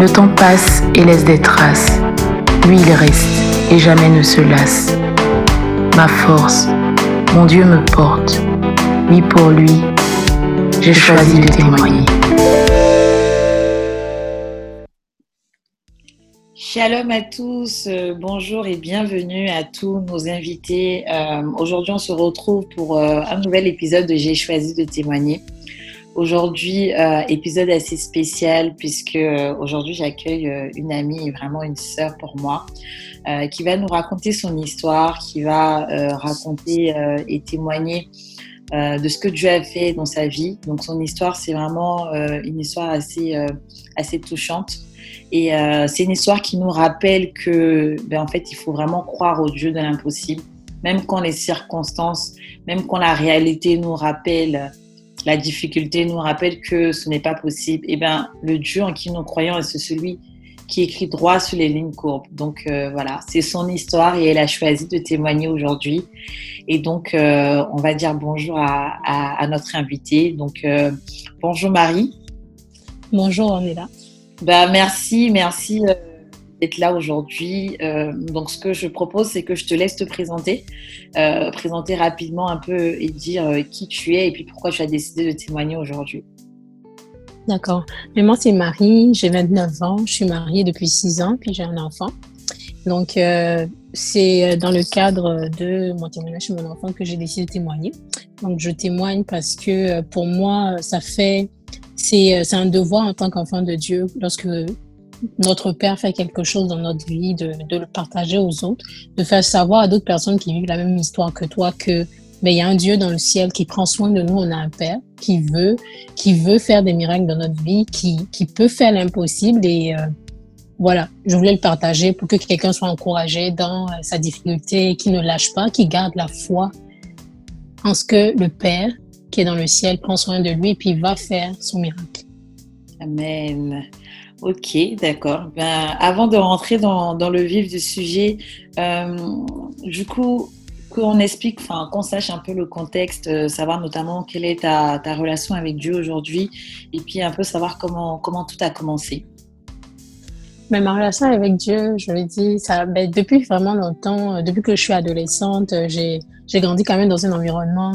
Le temps passe et laisse des traces. Lui, il reste et jamais ne se lasse. Ma force, mon Dieu me porte. Oui, pour lui, j'ai choisi de témoigner. Shalom à tous, euh, bonjour et bienvenue à tous nos invités. Euh, aujourd'hui, on se retrouve pour euh, un nouvel épisode de J'ai choisi de témoigner. Aujourd'hui, épisode assez spécial puisque aujourd'hui j'accueille une amie vraiment une sœur pour moi qui va nous raconter son histoire, qui va raconter et témoigner de ce que Dieu a fait dans sa vie. Donc son histoire, c'est vraiment une histoire assez, assez touchante. Et euh, c'est une histoire qui nous rappelle que, ben, en fait, il faut vraiment croire au Dieu de l'impossible, même quand les circonstances, même quand la réalité nous rappelle, la difficulté nous rappelle que ce n'est pas possible. Et ben, le Dieu en qui nous croyons, c'est celui qui écrit droit sur les lignes courbes. Donc euh, voilà, c'est son histoire et elle a choisi de témoigner aujourd'hui. Et donc, euh, on va dire bonjour à, à, à notre invitée. Donc, bonjour Marie. Bonjour, on est là. Bah, merci, merci euh, d'être là aujourd'hui. Euh, donc, ce que je propose, c'est que je te laisse te présenter, euh, présenter rapidement un peu et dire qui tu es et puis pourquoi tu as décidé de témoigner aujourd'hui. D'accord. Mais moi, c'est Marie, j'ai 29 ans, je suis mariée depuis 6 ans, puis j'ai un enfant. Donc, c'est dans le cadre de mon témoignage sur mon enfant que j'ai décidé de témoigner. Donc, je témoigne parce que pour moi, ça fait euh, c'est un devoir en tant qu'enfant de Dieu, lorsque notre Père fait quelque chose dans notre vie, de, le partager aux autres, de faire savoir à d'autres personnes qui vivent la même histoire que toi que mais ben, il y a un Dieu dans le ciel qui prend soin de nous. On a un Père qui veut, qui veut faire des miracles dans notre vie, qui, qui peut faire l'impossible. Et euh, voilà, je voulais le partager pour que quelqu'un soit encouragé dans euh, sa difficulté, qui ne lâche pas, qui garde la foi en ce que le Père qui est dans le ciel prend soin de lui et puis va faire son miracle. Amen. Ok, d'accord. Ben, avant de rentrer dans, le vif du sujet, euh, du coup, qu'on explique, enfin, qu'on sache un peu le contexte, euh, savoir notamment quelle est ta, relation avec Dieu aujourd'hui, et puis un peu savoir comment, tout a commencé. Mais ma relation avec Dieu, je le dis, ça, ben, depuis vraiment longtemps, euh, depuis que je suis adolescente, j'ai, grandi quand même dans un environnement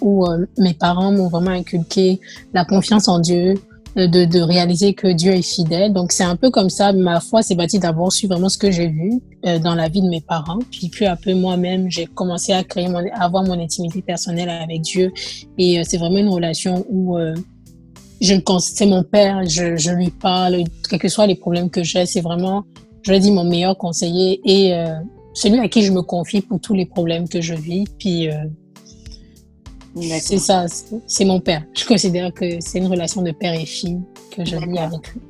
où mes parents m'ont vraiment inculqué la confiance en Dieu, de, de réaliser que Dieu est fidèle. Donc c'est un peu comme ça, ma foi s'est bâtie d'abord sur vraiment ce que j'ai vu dans la vie de mes parents. Puis peu à peu moi-même, j'ai commencé à créer mon, à avoir mon intimité personnelle avec Dieu. Et c'est vraiment une relation où je c'est mon père, je, je, lui parle, quels que soient les problèmes que j'ai, c'est vraiment, je lui dis, mon meilleur conseiller et euh, celui à qui je me confie pour tous les problèmes que je vis. Puis, euh, c'est ça, c'est mon père. Je considère que c'est une relation de père et fille que je vis avec lui.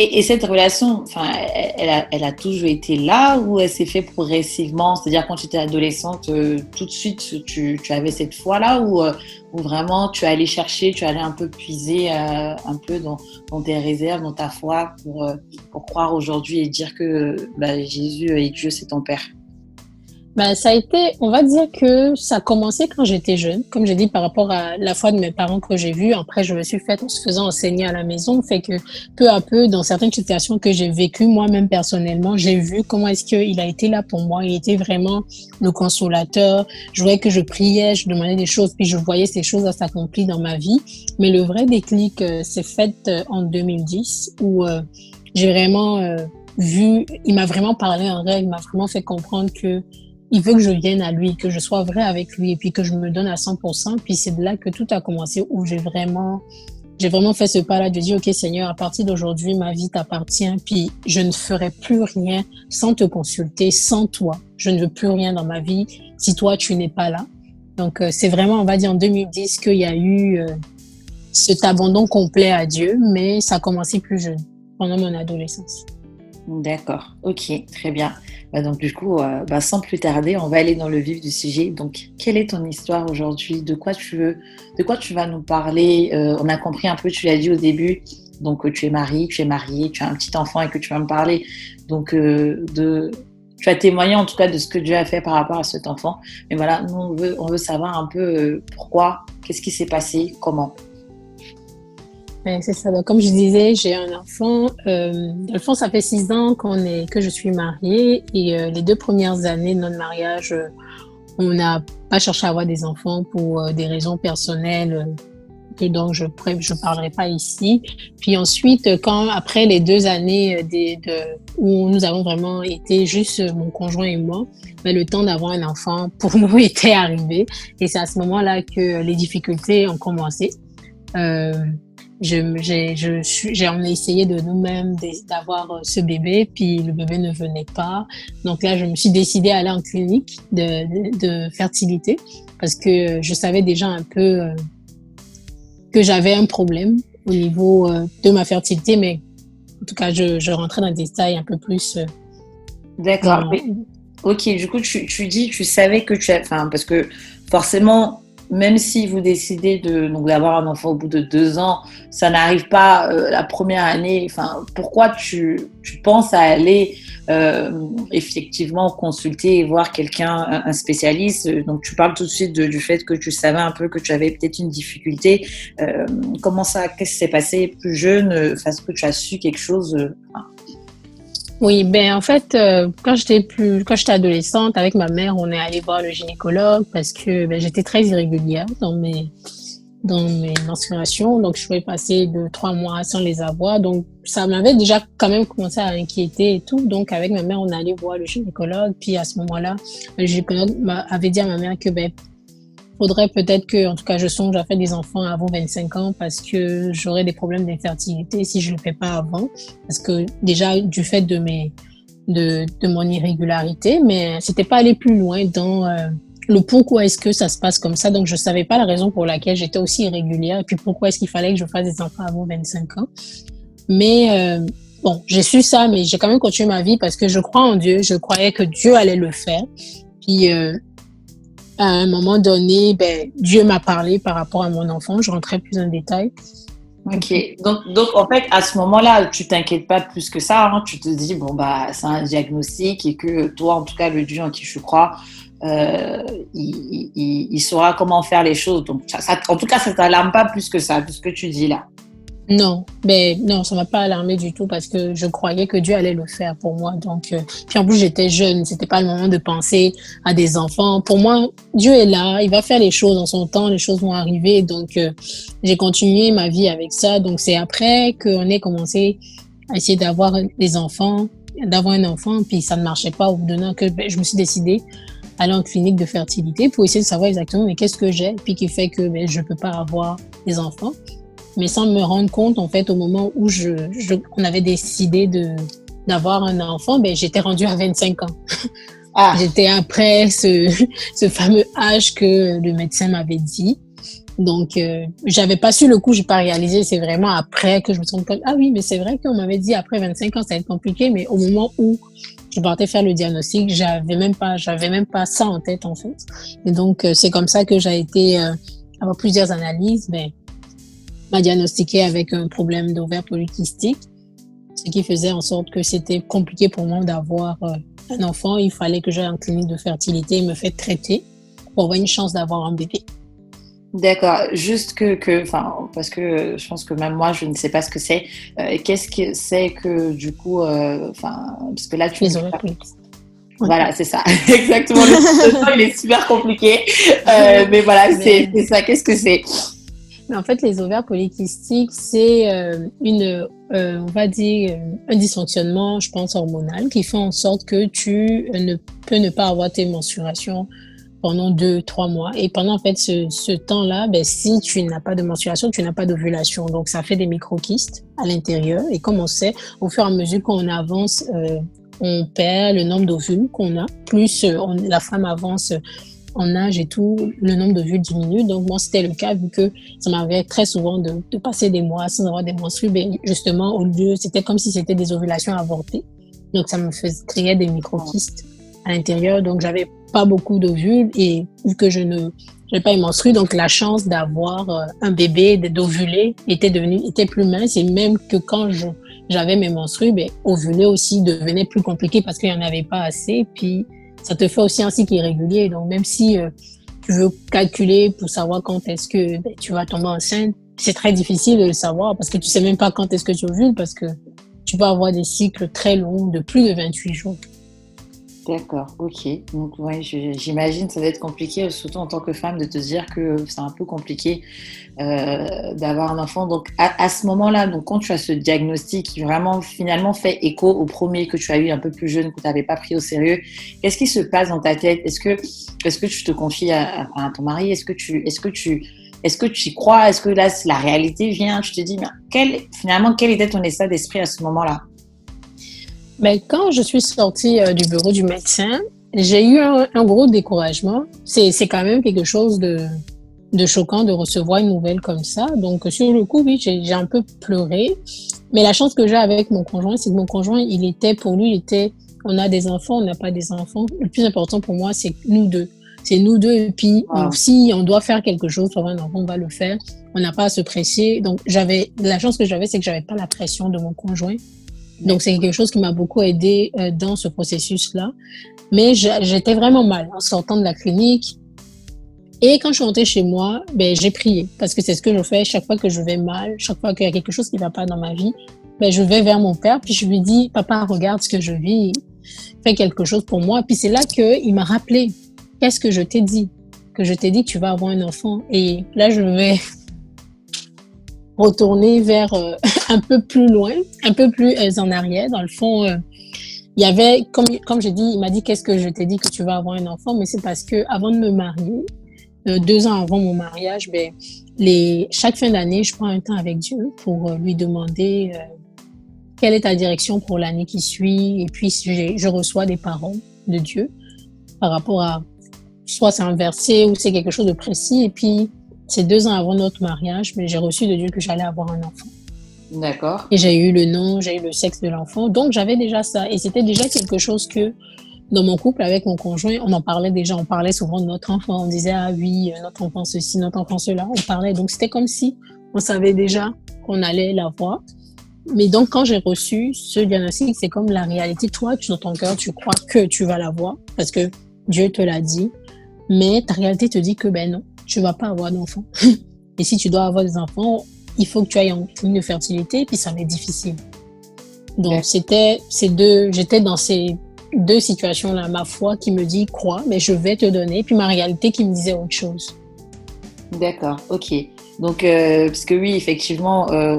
Et, cette relation, enfin, elle a, elle a, toujours été là ou elle s'est fait progressivement? C'est-à-dire quand tu étais adolescente, euh, tout de suite, tu, tu avais cette foi-là ou, euh, ou, vraiment tu allais chercher, tu allais un peu puiser euh, un peu dans, dans, tes réserves, dans ta foi pour, pour croire aujourd'hui et dire que bah, Jésus et Dieu, c'est ton Père? Ben, ça a été, on va dire que ça a commencé quand j'étais jeune, comme j'ai dit par rapport à la foi de mes parents que j'ai vue. Après, je me suis faite en se faisant enseigner à la maison, fait que peu à peu, dans certaines situations que j'ai vécues moi-même personnellement, j'ai vu comment est-ce qu'il a été là pour moi. Il était vraiment le consolateur. Je voyais que je priais, je demandais des choses, puis je voyais ces choses s'accomplir dans ma vie. Mais le vrai déclic euh, s'est fait euh, en 2010 où euh, j'ai vraiment vu, il m'a vraiment parlé en règle, il m'a vraiment fait comprendre que il veut que je vienne à lui, que je sois vrai avec lui et puis que je me donne à 100%. Puis c'est de là que tout a commencé où j'ai vraiment, j'ai vraiment fait ce pas-là de dire, OK, Seigneur, à partir d'aujourd'hui, ma vie t'appartient. Puis je ne ferai plus rien sans te consulter, sans toi. Je ne veux plus rien dans ma vie si toi, tu n'es pas là. Donc, euh, c'est vraiment, on va dire, en 2010 qu'il y a eu euh, cet abandon complet à Dieu, mais ça a commencé plus jeune. pendant mon adolescence. D'accord, ok, très bien. Bah, donc du coup, euh, bah, sans plus tarder, on va aller dans le vif du sujet. Donc, quelle est ton histoire aujourd'hui? De quoi tu veux De quoi tu vas nous parler? Euh, On a compris un peu, tu l'as dit au début. Donc, tu es marié, tu es marié, tu as un petit enfant et que tu vas me parler. Donc, euh, de, tu as témoigné en tout cas de ce que Dieu a fait par rapport à cet enfant. Mais voilà, nous on veut, on veut savoir un peu pourquoi, qu'est-ce qui s'est passé, comment? Ben, c'est ça. comme je disais, j'ai un enfant. Euh, le fond, ça fait six ans qu'on est, que je suis mariée. Et euh, les deux premières années de notre mariage, euh, on n'a pas cherché à avoir des enfants pour euh, des raisons personnelles que dont je ne parlerai pas ici. Puis ensuite, quand après les deux années de, où nous avons vraiment été juste mon conjoint et moi, ben, le temps d'avoir un enfant pour nous était arrivé. Et c'est à ce moment-là que les difficultés ont commencé. Euh, je, j'ai, on a essayé de nous-mêmes d'avoir euh, ce bébé, puis le bébé ne venait pas. Donc là, je me suis décidée à aller en clinique de, de, de fertilité parce que je savais déjà un peu euh, que j'avais un problème au niveau euh, de ma fertilité, mais en tout cas, je, je rentrais dans des détails un peu plus. D'accord. Ok, du coup, tu, tu dis, tu savais que tu as, enfin, parce que forcément, même si vous décidez de donc d'avoir un enfant au bout de deux ans, ça n'arrive pas euh, la première année. Enfin, pourquoi tu, tu penses à aller euh, effectivement consulter et voir quelqu'un, un spécialiste? Donc, tu parles tout de suite du fait que tu savais un peu que tu avais peut-être une difficulté. Euh, comment ça, qu'est-ce qui s'est passé plus jeune Parce que tu as su quelque chose oui, ben en fait, euh, quand j'étais plus, quand j'étais adolescente, avec ma mère, on est allé voir le gynécologue parce que ben, j'étais très irrégulière dans mes dans mes menstruations, donc je pouvais passer de trois mois sans les avoir, donc ça m'avait déjà quand même commencé à inquiéter et tout. Donc avec ma mère, on allé voir le gynécologue, puis à ce moment-là, le gynécologue avait dit à ma mère que ben faudrait peut-être que, en tout cas, je songe à faire des enfants avant 25 ans parce que j'aurais des problèmes d'infertilité si je ne le fais pas avant. Parce que déjà, du fait de mes, de, de mon irrégularité, mais c'était pas aller plus loin dans euh, le pourquoi est-ce que ça se passe comme ça. Donc, je savais pas la raison pour laquelle j'étais aussi irrégulière et puis pourquoi est-ce qu'il fallait que je fasse des enfants avant 25 ans. Mais, euh, bon, j'ai su ça, mais j'ai quand même continué ma vie parce que je crois en Dieu. Je croyais que Dieu allait le faire. Puis, euh, à un moment donné, ben, Dieu m'a parlé par rapport à mon enfant. Je rentrais plus en détail. Ok, donc, donc en fait, à ce moment-là, tu t'inquiètes pas plus que ça. Hein. Tu te dis, bon, bah, c'est un diagnostic et que toi, en tout cas, le Dieu en qui je crois, euh, il, saura comment faire les choses. Donc, en tout cas, ça t'alarme pas plus que ça, tout ce que tu dis là. Non, mais non, ça m'a pas alarmé du tout parce que je croyais que Dieu allait le faire pour moi. Donc, euh, puis en plus j'étais jeune, c'était pas le moment de penser à des enfants. Pour moi, Dieu est là, il va faire les choses en son temps, les choses vont arriver. Donc, euh, j'ai continué ma vie avec ça. Donc, c'est après qu'on ait commencé à essayer d'avoir des enfants, d'avoir un enfant, puis ça ne marchait pas au bout d'un an que ben, je me suis décidée aller en clinique de fertilité pour essayer de savoir exactement mais qu'est-ce que j'ai, puis qui fait que ben, je peux pas avoir des enfants mais sans me rendre compte, en fait, au moment où je, on avait décidé de d'avoir un enfant, ben, j'étais rendue à 25 ans. Ah. J'étais après ce, ce fameux âge que le médecin m'avait dit. Donc, euh, j'avais pas su le coup, j'ai pas réalisé. C'est vraiment après que je me suis rendu compte. Ah oui, mais c'est vrai qu'on m'avait dit après 25 ans, ça va être compliqué. Mais au moment où je partais faire le diagnostic, j'avais même pas, j'avais même pas ça en tête en fait. Et donc, euh, c'est comme ça que j'ai été euh, avoir plusieurs analyses. Mais m'a diagnostiqué avec un problème d'ovaire polycystique, ce qui faisait en sorte que c'était compliqué pour moi d'avoir euh, un enfant. Il fallait que j'aille en clinique de fertilité et me faire traiter pour avoir une chance d'avoir un bébé. D'accord, juste que, enfin, parce que je pense que même moi, je ne sais pas ce que c'est. Euh, qu'est-ce que c'est que du coup, euh, enfin, parce que là, tu les ovaires. Voilà, c'est ça, exactement. Le il est super compliqué, mais voilà, c'est ça. Qu'est-ce que c'est? En fait, les ovaires polykystiques, c'est euh, une, euh, on va dire, euh, un dysfonctionnement, je pense, hormonal qui fait en sorte que tu ne peux ne pas avoir tes menstruations pendant deux, trois mois. Et pendant en fait ce, temps-là, ben, si tu n'as pas de menstruation, tu n'as pas d'ovulation. Donc ça fait des microkystes à l'intérieur. Et comme on sait, au fur et à mesure qu'on avance, on perd le nombre d'ovules qu'on a. Plus la femme avance en âge et tout, le nombre de vues diminue. Donc, moi, c'était le cas vu que ça m'arrivait très souvent de, passer des mois sans avoir des menstrues. Mais justement, au lieu, c'était comme si c'était des ovulations avortées. Donc, ça me faisait créer des microkystes à l'intérieur. Donc, j'avais pas beaucoup d'ovules et vu que je ne pas menstrué, donc la chance d'avoir euh, un bébé, d'ovuler était devenue était plus mince et même que quand j'avais mes menstrues, ben, ovuler aussi devenait plus compliqué parce qu'il n'y en avait pas assez. Puis ça te fait aussi un cycle irrégulier. Donc, même si euh, tu veux calculer pour savoir quand est-ce que ben, tu vas tomber enceinte, c'est très difficile de le savoir parce que tu sais même pas quand est-ce que tu ovules parce que tu peux avoir des cycles très longs de plus de 28 jours. D'accord, ok. Donc, ouais, j'imagine ça va être compliqué, surtout en tant que femme, de te dire que c'est un peu compliqué euh, d'avoir un enfant. Donc, à, ce moment-là, donc quand tu as ce diagnostic qui vraiment finalement fait écho au premier que tu as eu un peu plus jeune, que tu n'avais pas pris au sérieux, qu'est-ce qui se passe dans ta tête? Est-ce que, est-ce que tu te confies à, ton mari? Est-ce que tu, est-ce que tu, est-ce que tu y crois? Est-ce que là, la réalité vient? Tu te dis, mais quel, finalement, quel était ton état d'esprit à ce moment-là? Mais quand je suis sortie euh, du bureau du médecin, j'ai eu un, gros découragement. C'est quand même quelque chose de, de choquant de recevoir une nouvelle comme ça. Donc, sur le coup, oui, j'ai un peu pleuré. Mais la chance que j'ai avec mon conjoint, c'est que mon conjoint, il était, pour lui, il était, on a des enfants, on n'a pas des enfants. Le plus important pour moi, c'est nous deux. C'est nous deux. Et puis, si on doit faire quelque chose pour un enfant, on va le faire. On n'a pas à se presser. Donc, j'avais, la chance que j'avais, c'est que j'avais pas la pression de mon conjoint. Donc, c'est quelque chose qui m'a beaucoup aidé euh, dans ce processus-là. Mais j'étais vraiment mal en sortant de la clinique. Et quand je suis rentrée chez moi, ben, j'ai prié parce que c'est ce que je fais chaque fois que je vais mal, chaque fois qu'il y a quelque chose qui ne va pas dans ma vie. Ben, je vais vers mon père puis je lui dis, papa, regarde ce que je vis, fais quelque chose pour moi. Puis c'est là qu'il m'a rappelé, qu'est-ce que je t'ai dit? Que je t'ai dit que tu vas avoir un enfant. Et là, je vais retourner vers euh, un peu plus loin, un peu plus euh, en arrière. Dans le fond, euh, il y avait, comme, comme je dis, il m'a dit qu'est-ce que je t'ai dit que tu vas avoir un enfant, mais c'est parce que avant de me marier, deux ans avant mon mariage, ben, les, chaque fin d'année, je prends un temps avec Dieu pour lui demander quelle est ta direction pour l'année qui suit, et puis je reçois des paroles de Dieu par rapport à soit c'est un verset ou c'est quelque chose de précis, et puis c'est deux ans avant notre mariage, mais j'ai reçu de Dieu que j'allais avoir un enfant. D'accord. Et j'ai eu le nom, j'ai eu le sexe de l'enfant. Donc, j'avais déjà ça. Et c'était déjà quelque chose que, dans mon couple avec mon conjoint, on en parlait déjà. On parlait souvent de notre enfant. On disait, ah oui, notre enfant ceci, notre enfant cela. On parlait. Donc, c'était comme si on savait déjà qu'on allait l'avoir. Mais donc, quand j'ai reçu ce diagnostic, c'est comme la réalité. Toi, tu, dans ton cœur, tu crois que tu vas l'avoir parce que Dieu te l'a dit. Mais ta réalité te dit que ben non, tu vas pas avoir d'enfants. et si tu dois avoir des enfants, il faut que tu ailles en clinique de fertilité, puis ça être difficile. Donc, c'était ces deux, j'étais dans ces deux situations-là. Ma foi qui me dit, crois, mais je vais te donner, puis ma réalité qui me disait autre chose. D'accord, ok. Donc, euh, parce que oui, effectivement, euh,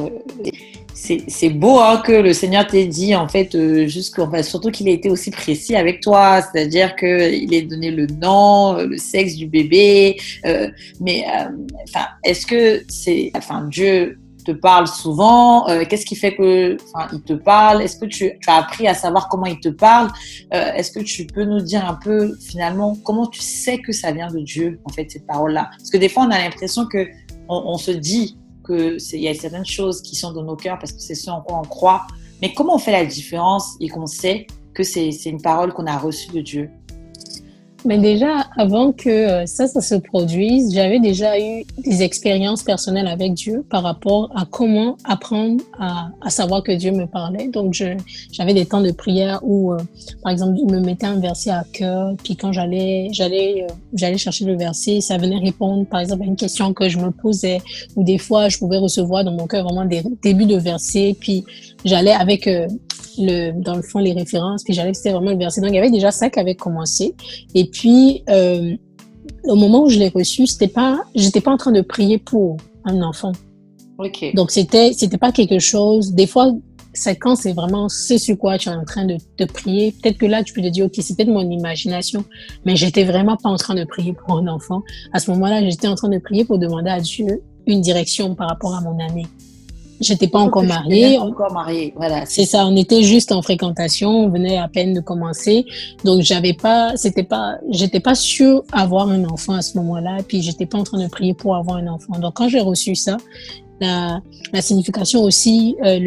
c'est beau hein, que le Seigneur t'ait dit, en fait, euh, surtout qu'il a été aussi précis avec toi, c'est-à-dire qu'il ait donné le nom, le sexe du bébé. Euh, mais euh, enfin, est-ce que c'est, enfin, Dieu te parle souvent Qu'est-ce qui fait que, il te parle? Est-ce que tu, tu, as appris à savoir comment il te parle? Est-ce que tu peux nous dire un peu, finalement, comment tu sais que ça vient de Dieu, en fait, cette parole-là? Parce que des fois, on a l'impression que on se dit qu'il y a certaines choses qui sont dans nos cœurs parce que c'est ce en quoi on croit. Mais comment on fait la différence et qu'on sait que c'est une parole qu'on a reçue de Dieu? Mais déjà, avant que euh, ça, ça se produise, j'avais déjà eu des expériences personnelles avec Dieu par rapport à comment apprendre à, à savoir que Dieu me parlait. Donc, j'avais des temps de prière où, euh, par exemple, il me mettait un verset à cœur, puis quand j'allais, j'allais, euh, j'allais chercher le verset, ça venait répondre, par exemple, à une question que je me posais, ou des fois, je pouvais recevoir dans mon cœur vraiment des débuts de versets, puis j'allais avec le, dans le fond les références, puis j'allais c'était vraiment le verset. Donc il y avait déjà ça qui avait commencé. Et puis euh, au moment où je l'ai reçu, c'était pas, j'étais pas en train de prier pour un enfant. Donc c'était, c'était pas quelque chose. Des fois, c'est quand c'est vraiment ce sur quoi tu es en train de, de prier. Peut-être que là, tu peux te dire, ok, c'est peut-être mon imagination, mais j'étais vraiment pas en train de prier pour un enfant. À ce moment-là, j'étais en train de prier pour demander à Dieu une direction par rapport à mon année. J'étais pas encore mariée. Encore mariée, voilà. C'est ça, on était juste en fréquentation, on venait à peine de commencer, donc j'avais pas, c'était pas, j'étais pas sûre avoir un enfant à ce moment-là, puis j'étais pas en train de prier pour avoir un enfant. Donc quand j'ai reçu ça, la, la signification aussi, euh,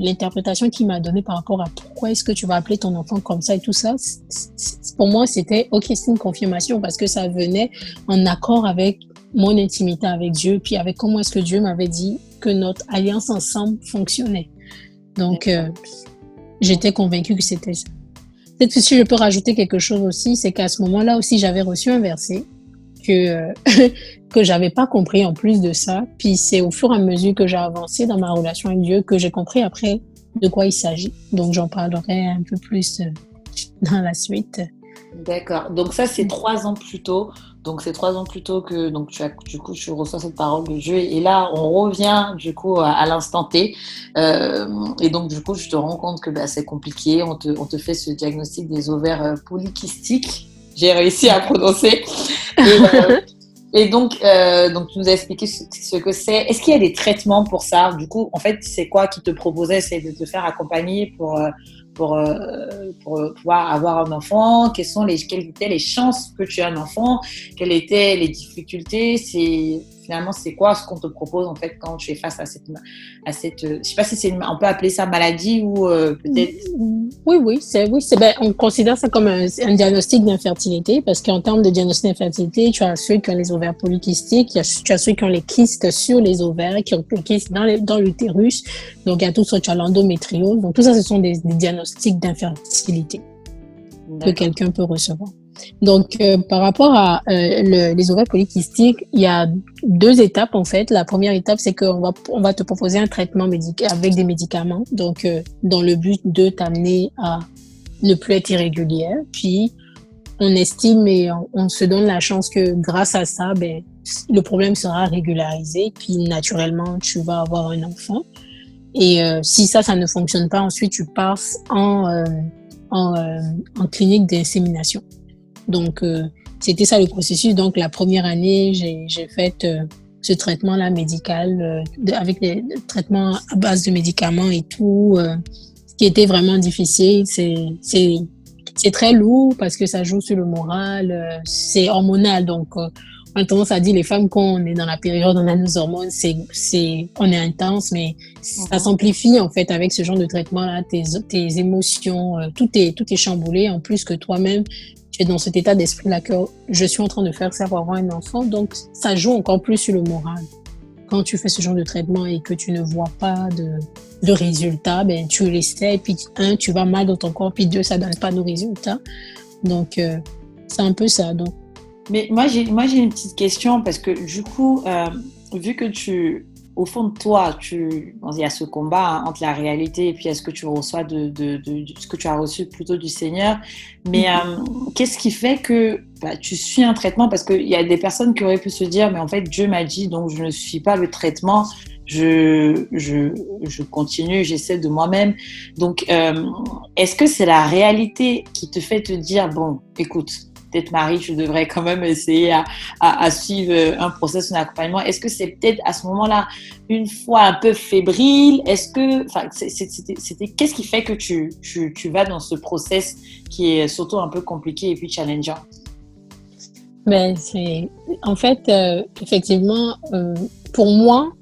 l'interprétation qu'il m'a donnée par rapport à pourquoi est-ce que tu vas appeler ton enfant comme ça et tout ça, pour moi c'était ok, c'est une confirmation parce que ça venait en accord avec mon intimité avec Dieu, puis avec comment est-ce que Dieu m'avait dit que notre alliance ensemble fonctionnait. Donc, euh, j'étais convaincue que c'était ça. Peut-être que si je peux rajouter quelque chose aussi, c'est qu'à ce moment-là aussi, j'avais reçu un verset que, que j'avais pas compris en plus de ça. Puis c'est au fur et à mesure que j'ai avancé dans ma relation avec Dieu que j'ai compris après de quoi il s'agit. Donc, j'en parlerai un peu plus euh, dans la suite. D'accord. Donc ça, c'est trois ans plus tôt. Donc c'est trois ans plus tôt que donc tu as, du coup tu reçois cette parole de Dieu et là on revient du coup à, l'instant T euh, et donc du coup je te rends compte que bah, c'est compliqué. On te, on te fait ce diagnostic des ovaires euh, polykystiques. J'ai réussi à prononcer. Et, euh, et donc, donc, tu nous as expliqué ce, que c'est. Est-ce qu'il y a des traitements pour ça? Du coup, en fait, c'est quoi qui te proposait? C'est de te faire accompagner pour, pour, euh, pour pouvoir avoir un enfant, quelles, sont les, quelles étaient les chances que tu aies un enfant, quelles étaient les difficultés, c'est finalement, c'est quoi ce qu'on te propose en fait quand tu es face à cette, à cette, euh, je sais pas si c'est, on peut appeler ça maladie ou euh, peut-être. Oui, oui, c'est, oui, c'est, ben, on considère ça comme un, diagnostic d'infertilité parce qu'en termes de diagnostic d'infertilité, tu as ceux qui ont les ovaires polykystiques, tu as ceux qui ont les kystes sur les ovaires, qui ont les kystes dans, dans l'utérus, donc il y a tout ça, tu as l'endométriose, donc tout ça, ce sont des, des diagnostics d'infertilité que quelqu'un peut recevoir. Donc, euh, par rapport à euh, les ovaires polykystiques, il y a deux étapes en fait. La première étape, c'est qu'on va, on va te proposer un traitement médical avec des médicaments, donc euh, dans le but de t'amener à ne plus être irrégulière. Puis, on estime et on, se donne la chance que grâce à ça, ben, le problème sera régularisé. Puis, naturellement, tu vas avoir un enfant. Et si ça, ça ne fonctionne pas, ensuite, tu passes en, en, en clinique d'insémination. Donc, euh, c'était ça le processus. Donc, la première année, j'ai fait euh, ce traitement-là médical euh, avec des traitements à base de médicaments et tout. ce qui était vraiment difficile, c'est très lourd parce que ça joue sur le moral. c'est hormonal. Donc, on a tendance à dire les femmes quand on est dans la période on a nos hormones c'est c'est on est intense mais ça mhm. s'amplifie en fait avec ce genre de traitement là tes, tes émotions tout est tout est chamboulé en plus que toi-même tu dans cet état d'esprit-là que je suis en train de faire ça pour avoir un enfant. Donc, ça joue encore plus sur le moral. Quand tu fais ce genre de traitement et que tu ne vois pas de, de résultats, ben, tu l'essaies, puis un, tu vas mal dans ton corps, puis deux, ça donne pas de résultats. Donc, euh, c'est un peu ça. Donc. Mais moi, j'ai une petite question parce que du coup, euh, vu que tu, au fond de toi, tu, il y a ce combat entre la réalité et puis ce que tu reçois de, de, ce que tu as reçu plutôt du Seigneur. Mais mm-hmm. euh, qu'est-ce qui fait que bah, tu suis un traitement? Parce qu'il y a des personnes qui auraient pu se dire, mais en fait, Dieu m'a dit, donc je ne suis pas le traitement. Je, je, je continue, j'essaie de moi-même. Donc, euh, est-ce que c'est la réalité qui te fait te dire, bon, écoute, peut-être Marie, je devrais quand même essayer à, suivre un processus d'accompagnement. Est-ce que c'est peut-être à ce moment-là une fois un peu fébrile Est-ce que, enfin, c'était, qu'est-ce qui fait que tu, tu, vas dans ce process qui est surtout un peu compliqué et puis challengeant? Ben, c'est, en fait, euh, effectivement, euh, pour moi,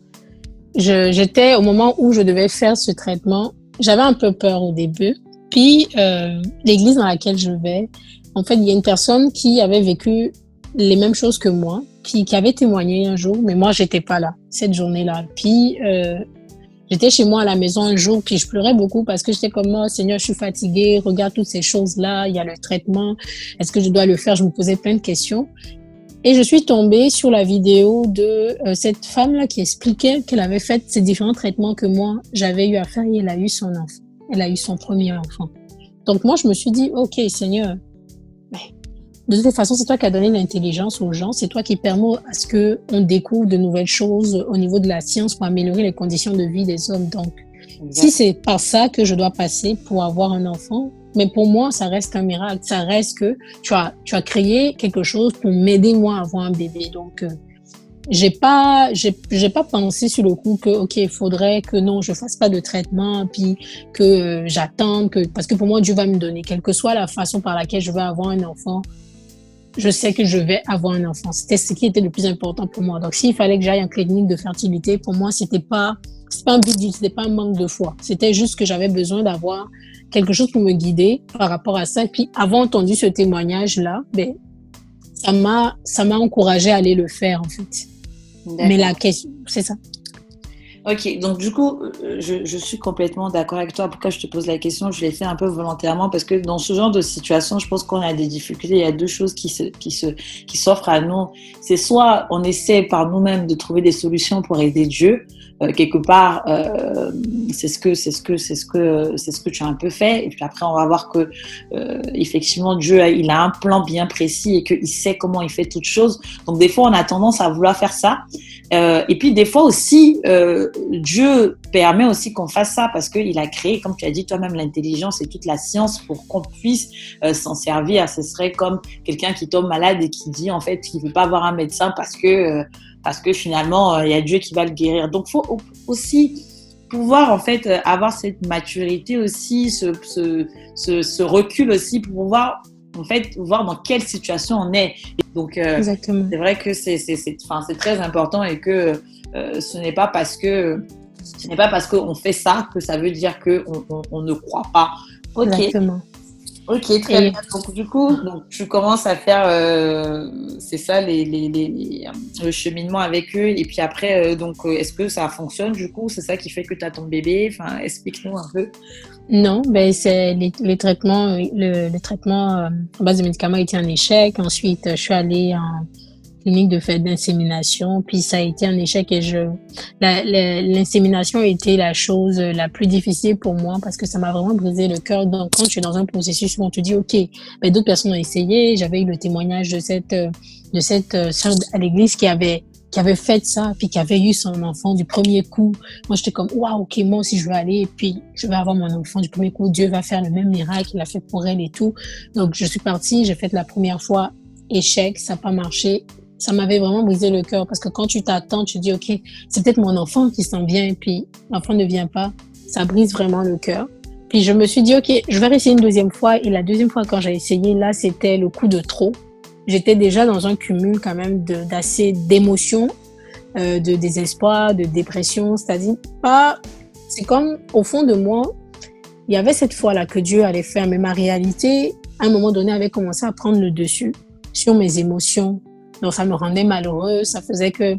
j'étais au moment où je devais faire ce traitement, j'avais un peu peur au début. Puis, euh, l'église dans laquelle je vais, en fait, il y a une personne qui avait vécu les mêmes choses que moi, qui, avait témoigné un jour, mais moi, j'étais pas là cette journée-là. Puis, euh, j'étais chez moi à la maison un jour, puis je pleurais beaucoup parce que j'étais comme, oh, Seigneur, je suis fatiguée, regarde toutes ces choses-là, il y a le traitement, est-ce que je dois le faire? Je me posais plein de questions. Et je suis tombée sur la vidéo de euh, cette femme-là qui expliquait qu'elle avait fait ces différents traitements que moi, j'avais eu à faire et elle a eu son enfant. Elle a eu son premier enfant. Donc moi, je me suis dit, OK, Seigneur, de toute façon, c'est toi qui as donné l'intelligence aux gens, c'est toi qui permet à ce que on découvre de nouvelles choses au niveau de la science pour améliorer les conditions de vie des hommes. Donc, si c'est par ça que je dois passer pour avoir un enfant, mais pour moi, ça reste un miracle. Ça reste que tu as, tu as créé quelque chose pour m'aider moi à avoir un bébé. Donc, euh, j'ai pas, j'ai pas pensé sur le coup que, ok, il faudrait que non, je fasse pas de traitement, puis que euh, j'attende, que, parce que pour moi, Dieu va me donner, quelle que soit la façon par laquelle je vais avoir un enfant, je sais que je vais avoir un enfant. C'était ce qui était le plus important pour moi. Donc, s'il fallait que j'aille en clinique de fertilité, pour moi, c'était pas, c'était pas un but, c'était pas un manque de foi. C'était juste que j'avais besoin d'avoir quelque chose pour me guider par rapport à ça. Et puis, avant entendu ce témoignage-là, ben, ça m'a, ça m'a encouragé à aller le faire, en fait. Mais la question, c'est ça. Ok, donc du coup, euh, je, je suis complètement d'accord avec toi. Pourquoi je te pose la question? Je l'ai fait un peu volontairement parce que dans ce genre de situation, je pense qu'on a des difficultés. Il y a deux choses qui se, qui se, qui s'offrent à nous. C'est soit on essaie par nous-mêmes de trouver des solutions pour aider Dieu, euh, quelque part, euh, c'est ce que c'est ce que c'est ce que c'est ce que tu as un peu fait. Et puis après, on va voir que euh, effectivement Dieu, il a un plan bien précis et qu'il sait comment il fait toutes choses. Donc des fois, on a tendance à vouloir faire ça. Et puis des fois aussi, Dieu permet aussi qu'on fasse ça parce qu'il a créé, comme tu as dit toi-même, l'intelligence et toute la science pour qu'on puisse s'en servir. Ce serait comme quelqu'un qui tombe malade et qui dit en fait qu'il veut pas avoir un médecin parce que parce que finalement, euh, il y a Dieu qui va le guérir. Donc, faut aussi pouvoir en fait euh, avoir cette maturité aussi, ce, ce, ce, recul aussi pour pouvoir en fait voir dans quelle situation on est. Donc, euh, c'est vrai que c'est très important et que ce n'est pas parce que ce n'est pas parce qu'on fait ça que ça veut dire qu'on on, on ne croit pas. Ok. Exactement. Ok, très bien. Donc, du coup, donc, tu commences à faire, euh, c'est ça, les, les, les, le cheminement avec eux. Et puis après, euh, donc, euh, est-ce que ça fonctionne du coup? C'est ça qui fait que tu as ton bébé? Enfin, explique-nous un peu. Non, ben c'est les, traitements, le, le traitement en base de médicaments était un échec. Ensuite, je suis allée en clinique de fait d'insémination, puis ça a été un échec et je l'insémination été la chose la plus difficile pour moi parce que ça m'a vraiment brisé le cœur. Donc quand tu es dans un processus où on te dit ok, ben d'autres personnes ont essayé, j'avais eu le témoignage de cette de cette euh, sœur à l'église qui avait qui avait fait ça, puis qui avait eu son enfant du premier coup. Moi, j'étais comme, waouh, ok, moi aussi, je vais aller, puis je vais avoir mon enfant du premier coup. Dieu va faire le même miracle qu'il a fait pour elle et tout. Donc, je suis partie, j'ai fait la première fois, échec, ça n'a pas marché ça m'avait vraiment brisé le cœur parce que quand tu t'attends, tu dis, OK, c'est peut-être mon enfant qui s'en vient et puis l'enfant ne vient pas. Ça brise vraiment le cœur. Puis je me suis dit, OK, je vais essayer une deuxième fois. Et la deuxième fois, quand j'ai essayé, là, c'était le coup de trop. J'étais déjà dans un cumul quand même d'assez d'émotions, euh, de désespoir, de dépression. C'est-à-dire, pas, c'est comme au fond de moi, il y avait cette foi-là que Dieu allait faire, mais ma réalité, à un moment donné, avait commencé à prendre le dessus sur mes émotions, donc, ça me rendait malheureuse. Ça faisait que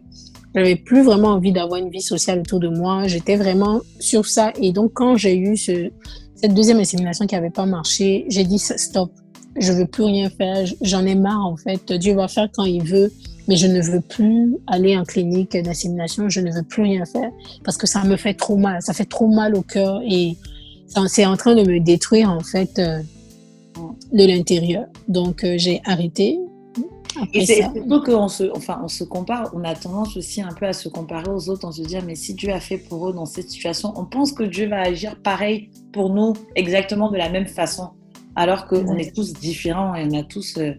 j'avais plus vraiment envie d'avoir une vie sociale autour de moi. J'étais vraiment sur ça. Et donc, quand j'ai eu ce, cette deuxième insémination qui n'avait pas marché, j'ai dit stop. Je veux plus rien faire. J'en ai marre, en fait. Dieu va faire quand il veut. Mais je ne veux plus aller en clinique d'insémination. Je ne veux plus rien faire parce que ça me fait trop mal. Ça fait trop mal au cœur et c'est en train de me détruire, en fait, euh, de l'intérieur. Donc, euh, j'ai arrêté et c'est surtout qu'on se, enfin, on se compare, on a tendance aussi un peu à se comparer aux autres, en se dire, mais si Dieu a fait pour eux dans cette situation, on pense que Dieu va agir pareil pour nous, exactement de la même façon, alors qu'on est tous différents et on a tous euh,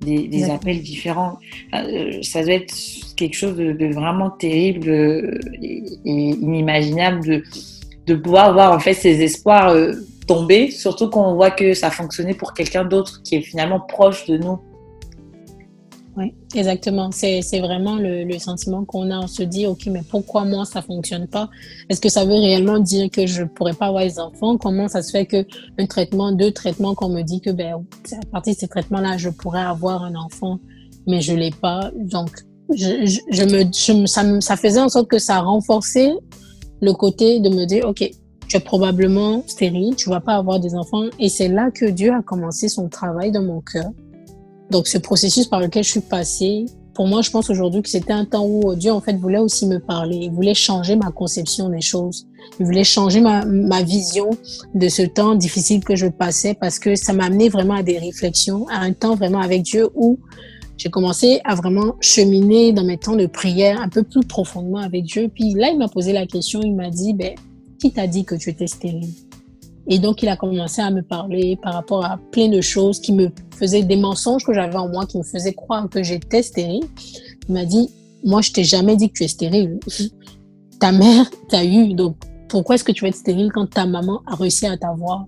des, appels différents. Euh, ça doit être quelque chose de, vraiment terrible euh, et, inimaginable de, de pouvoir voir en fait ces espoirs tomber, surtout quand on voit que ça a fonctionné pour quelqu'un d'autre qui est finalement proche de nous. Oui, exactement. C'est vraiment le, le sentiment qu'on a. On se dit, OK, mais pourquoi moi, ça fonctionne pas? Est-ce que ça veut réellement dire que je pourrais pas avoir des enfants? Comment ça se fait que un traitement, deux traitements, qu'on me dit que, ben, à partir de ces traitements-là, je pourrais avoir un enfant, mais je l'ai pas? Donc, je, je, me, je, ça, ça faisait en sorte que ça renforçait le côté de me dire, OK, tu es probablement stérile, tu vas pas avoir des enfants. Et c'est là que Dieu a commencé son travail dans mon cœur donc, ce processus par lequel je suis passée, pour moi, je pense aujourd'hui que c'était un temps où Dieu, en fait, voulait aussi me parler. Il voulait changer ma conception des choses. Il voulait changer ma, ma vision de ce temps difficile que je passais parce que ça m'a amené vraiment à des réflexions, à un temps vraiment avec Dieu où j'ai commencé à vraiment cheminer dans mes temps de prière un peu plus profondément avec Dieu. Puis là, il m'a posé la question, il m'a dit, ben, qui t'a dit que tu étais stérile? Et donc, il a commencé à me parler par rapport à plein de choses qui me faisaient des mensonges que j'avais en moi, qui me faisaient croire que j'étais stérile. Il m'a dit, moi, je t'ai jamais dit que tu es stérile. Ta mère t'a eu, donc pourquoi est-ce que tu vas être stérile quand ta maman a réussi à t'avoir?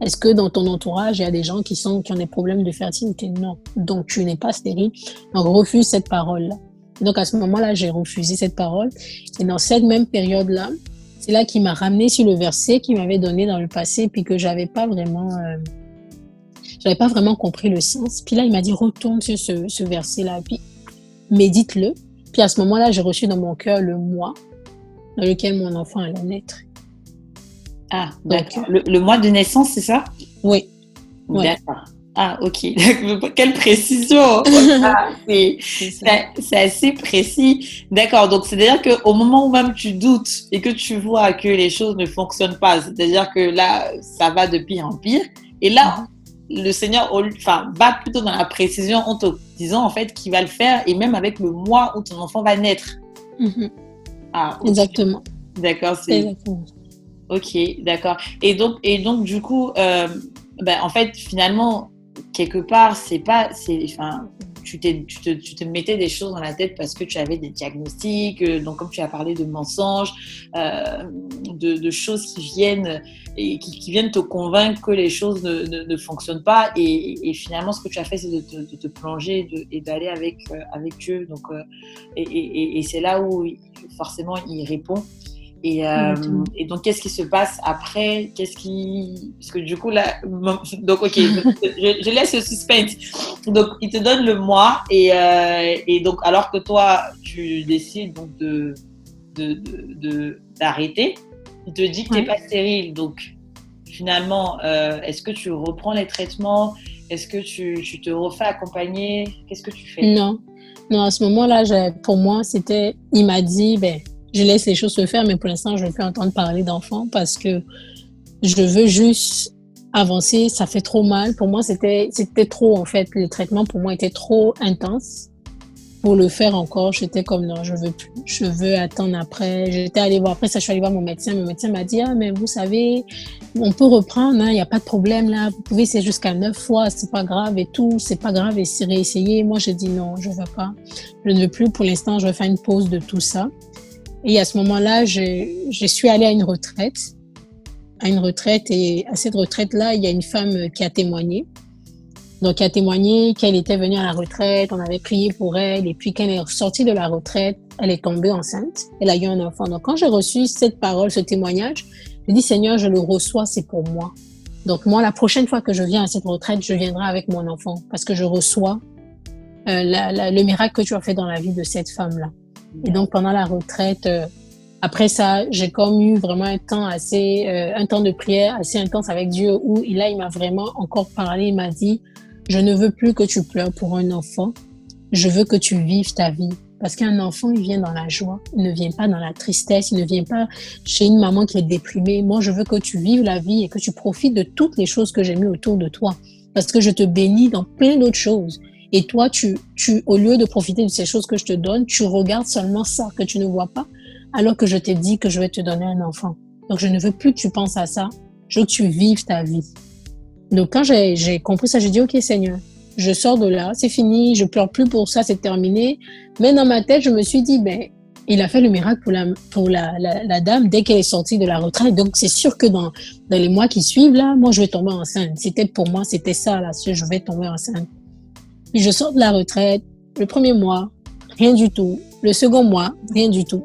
Est-ce que dans ton entourage, il y a des gens qui, sont, qui ont des problèmes de fertilité? Non. Donc, tu n'es pas stérile. Donc, refuse cette parole-là. Donc, à ce moment-là, j'ai refusé cette parole. Et dans cette même période-là, c'est là qu'il m'a ramené sur le verset qu'il m'avait donné dans le passé, puis que j'avais pas vraiment, euh, j'avais pas vraiment compris le sens. Puis là, il m'a dit retourne sur ce, ce verset-là, puis médite-le. Puis à ce moment-là, j'ai reçu dans mon cœur le mois dans lequel mon enfant allait naître. Ah, d'accord. Le, mois de naissance, c'est ça? Oui. D'accord. Ah, ok. Quelle précision ah, C'est assez précis. D'accord. Donc, c'est-à-dire qu'au moment où même tu doutes et que tu vois que les choses ne fonctionnent pas, c'est-à-dire que là, ça va de pire en pire, et là, le Seigneur enfin, va plutôt dans la précision en te disant en fait qu'il va le faire et même avec le mois où ton enfant va naître. Mhm. Ah, Exactement. D'accord. Ok, d'accord. Et donc, et donc, du coup, euh, ben, en fait, finalement, quelque part, c'est pas, c'est, enfin, tu, tu, te, tu te mettais des choses dans la tête parce que tu avais des diagnostics, euh, donc comme tu as parlé de mensonges, euh, de, de, choses qui viennent et qui, qui, viennent te convaincre que les choses ne, ne, fonctionnent pas. Et, et, finalement, ce que tu as fait, c'est de, de, te plonger et d'aller avec, euh, avec Dieu. Donc, et, et c'est là où forcément il répond. Et, euh, et, donc, qu'est-ce qui se passe après? Qu'est-ce qui. Parce que du coup, là. Donc, ok, je, laisse le suspense. Donc, il te donne le mois, et, euh, et donc, alors que toi, tu décides donc de d'arrêter, de, il te dit que tu n'es pas stérile. Donc, finalement, euh, est-ce que tu reprends les traitements? Est-ce que tu, tu, te refais accompagner? Qu'est-ce que tu fais? Non. Non, à ce moment-là, pour moi, c'était. Il m'a dit, ben je laisse les choses se faire, mais pour l'instant, je ne veux plus entendre parler d'enfants parce que je veux juste avancer. Ça fait trop mal. Pour moi, c'était, trop, en fait. Le traitement, pour moi, était trop intense. Pour le faire encore, j'étais comme non, je veux plus. Je veux attendre après. J'étais allée voir, après ça, je suis allée voir mon médecin. Mon médecin m'a dit, ah, mais vous savez, on peut reprendre, hein, il n'y a pas de problème là. Vous pouvez essayer jusqu'à neuf fois, c'est pas grave et tout. C'est pas grave et réessayer. Moi, j'ai dit non, je veux pas. Je ne veux plus. Pour l'instant, je vais faire une pause de tout ça. Et à ce moment-là, je, suis allée à une retraite, à une retraite, et à cette retraite-là, il y a une femme qui a témoigné. Donc, qui a témoigné qu'elle était venue à la retraite, on avait prié pour elle, et puis quand elle est sortie de la retraite, elle est tombée enceinte, elle a eu un enfant. Donc, quand j'ai reçu cette parole, ce témoignage, je dis, Seigneur, je le reçois, c'est pour moi. Donc, moi, la prochaine fois que je viens à cette retraite, je viendrai avec mon enfant, parce que je reçois euh, le miracle que tu as fait dans la vie de cette femme-là. Et donc, pendant la retraite, euh, après ça, j'ai comme eu vraiment un temps assez, euh, un temps de prière assez intense avec Dieu où là, il m'a vraiment encore parlé. Il m'a dit, je ne veux plus que tu pleures pour un enfant. Je veux que tu vives ta vie. Parce qu'un enfant, il vient dans la joie. Il ne vient pas dans la tristesse. Il ne vient pas chez une maman qui est déprimée. Moi, je veux que tu vives la vie et que tu profites de toutes les choses que j'ai mis autour de toi. Parce que je te bénis dans plein d'autres choses. Et toi, tu, tu, au lieu de profiter de ces choses que je te donne, tu regardes seulement ça que tu ne vois pas, alors que je t'ai dit que je vais te donner un enfant. Donc, je ne veux plus que tu penses à ça. Je veux que tu vives ta vie. Donc, quand j'ai compris ça, j'ai dit, OK, Seigneur, je sors de là, c'est fini, je pleure plus pour ça, c'est terminé. Mais dans ma tête, je me suis dit, ben, il a fait le miracle pour la, pour la, la, dame dès qu'elle est sortie de la retraite. Donc, c'est sûr que dans, dans les mois qui suivent, là, moi, je vais tomber enceinte. C'était pour moi, c'était ça, là, je vais tomber enceinte je sors de la retraite, le premier mois, rien du tout. Le second mois, rien du tout.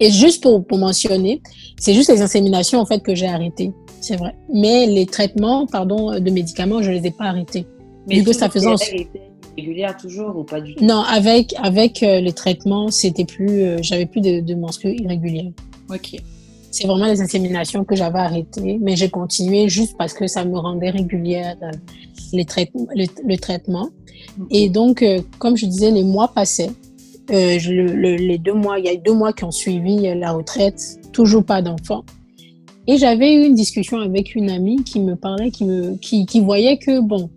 Et juste pour, pour mentionner, c'est juste les inséminations en fait que j'ai arrêtées, c'est vrai. Mais les traitements, pardon, de médicaments, je les ai pas arrêtés. Mais que ça faisait régulière toujours ou pas du tout? Non, avec avec euh, les traitements, c'était plus, euh, j'avais plus de, de menstrues irrégulières. Ok. C'est vraiment les inséminations que j'avais arrêtées, mais j'ai continué juste parce que ça me rendait régulière euh, les le, traitement. Et donc, euh, comme je disais, les mois passaient. Euh, les deux mois, il y a deux mois qui ont suivi la retraite, toujours pas d'enfant. Et j'avais eu une discussion avec une amie qui me parlait, qui me, qui, qui voyait que bon,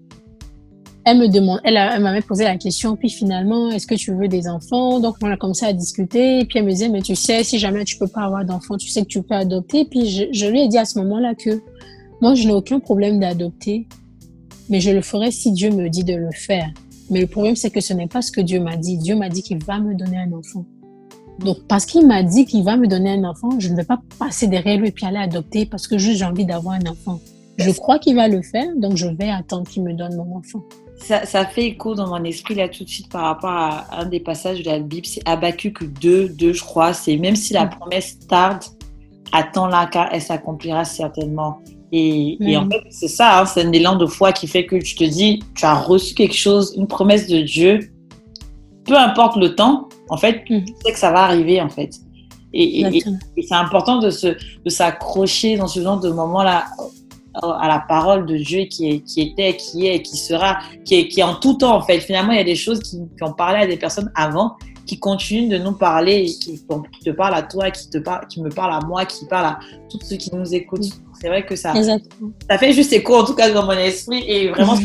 elle me demande, elle, elle m'avait posé la question, puis finalement, est-ce que tu veux des enfants? Donc on a commencé à discuter, et puis elle me disait, mais tu sais, si jamais tu peux pas avoir d'enfants, tu sais que tu peux adopter. Puis je, je lui ai dit à ce moment-là que moi, je n'ai aucun problème d'adopter, mais je le ferai si Dieu me dit de le faire. Mais le problème, c'est que ce n'est pas ce que Dieu m'a dit. Dieu m'a dit qu'il va me donner un enfant. Donc, parce qu'il m'a dit qu'il va me donner un enfant, je ne vais pas passer derrière lui et puis aller adopter parce que juste j'ai envie d'avoir un enfant. Je crois qu'il va le faire, donc je vais attendre qu'il me donne mon enfant. Ça, ça, fait écho dans mon esprit là tout de suite par rapport à un des passages de la Bible, c'est Habakkuk 2, 2, je crois. C'est même si la mm. promesse tarde, attends-la car elle s'accomplira certainement. Et, et, en mm. fait, c'est ça, hein, c'est un élan de foi qui fait que tu te dis, tu as reçu quelque chose, une promesse de Dieu, peu importe le temps, en fait, tu mm. sais que ça va arriver, en fait. Et, et, et c'est important de, se, de s'accrocher dans ce genre de moment-là à la parole de Dieu qui, est, qui était, qui est, qui sera, qui est, qui est en tout temps, en fait. Finalement, il y a des choses qui, qui ont parlé à des personnes avant qui continuent de nous parler, qui, qui te parlent à toi, qui, te parle, qui me parlent à moi, qui parlent à tous ceux qui nous écoutent. C'est vrai que ça, ça fait juste écho, en tout cas, dans mon esprit, et vraiment, ça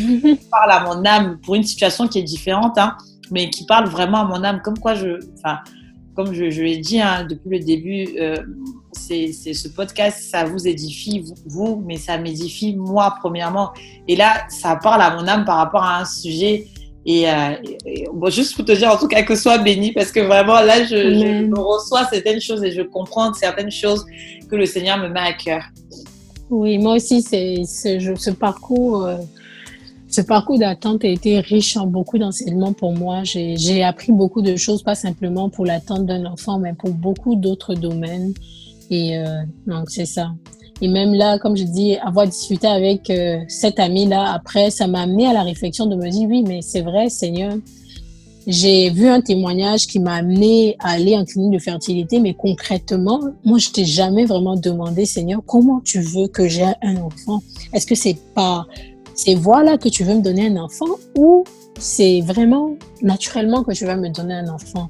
parle à mon âme pour une situation qui est différente, hein, mais qui parle vraiment à mon âme. Comme quoi, je, enfin, comme je, je l'ai dit hein, depuis le début, euh, c'est ce podcast, ça vous édifie, vous, mais ça m'édifie moi, premièrement. Et là, ça parle à mon âme par rapport à un sujet. Et, euh, bon, juste pour te dire, en tout cas, que sois béni, parce que vraiment, là, je, je, reçois certaines choses et je comprends certaines choses que le Seigneur me met à cœur. Oui, moi aussi, c'est ce parcours. Euh, ce parcours d'attente a été riche en beaucoup d'enseignements pour moi. J'ai appris beaucoup de choses, pas simplement pour l'attente d'un enfant, mais pour beaucoup d'autres domaines. Et euh, donc, c'est ça. Et même là, comme je dis, avoir discuté avec euh, cet ami-là, après, ça m'a amené à la réflexion de me dire, oui, mais c'est vrai, Seigneur, j'ai vu un témoignage qui m'a amené à aller en clinique de fertilité, mais concrètement, moi, je t'ai jamais vraiment demandé, Seigneur, comment tu veux que j'ai un enfant? Est-ce que c'est pas ces voies-là que tu veux me donner un enfant ou c'est vraiment naturellement que tu vas me donner un enfant?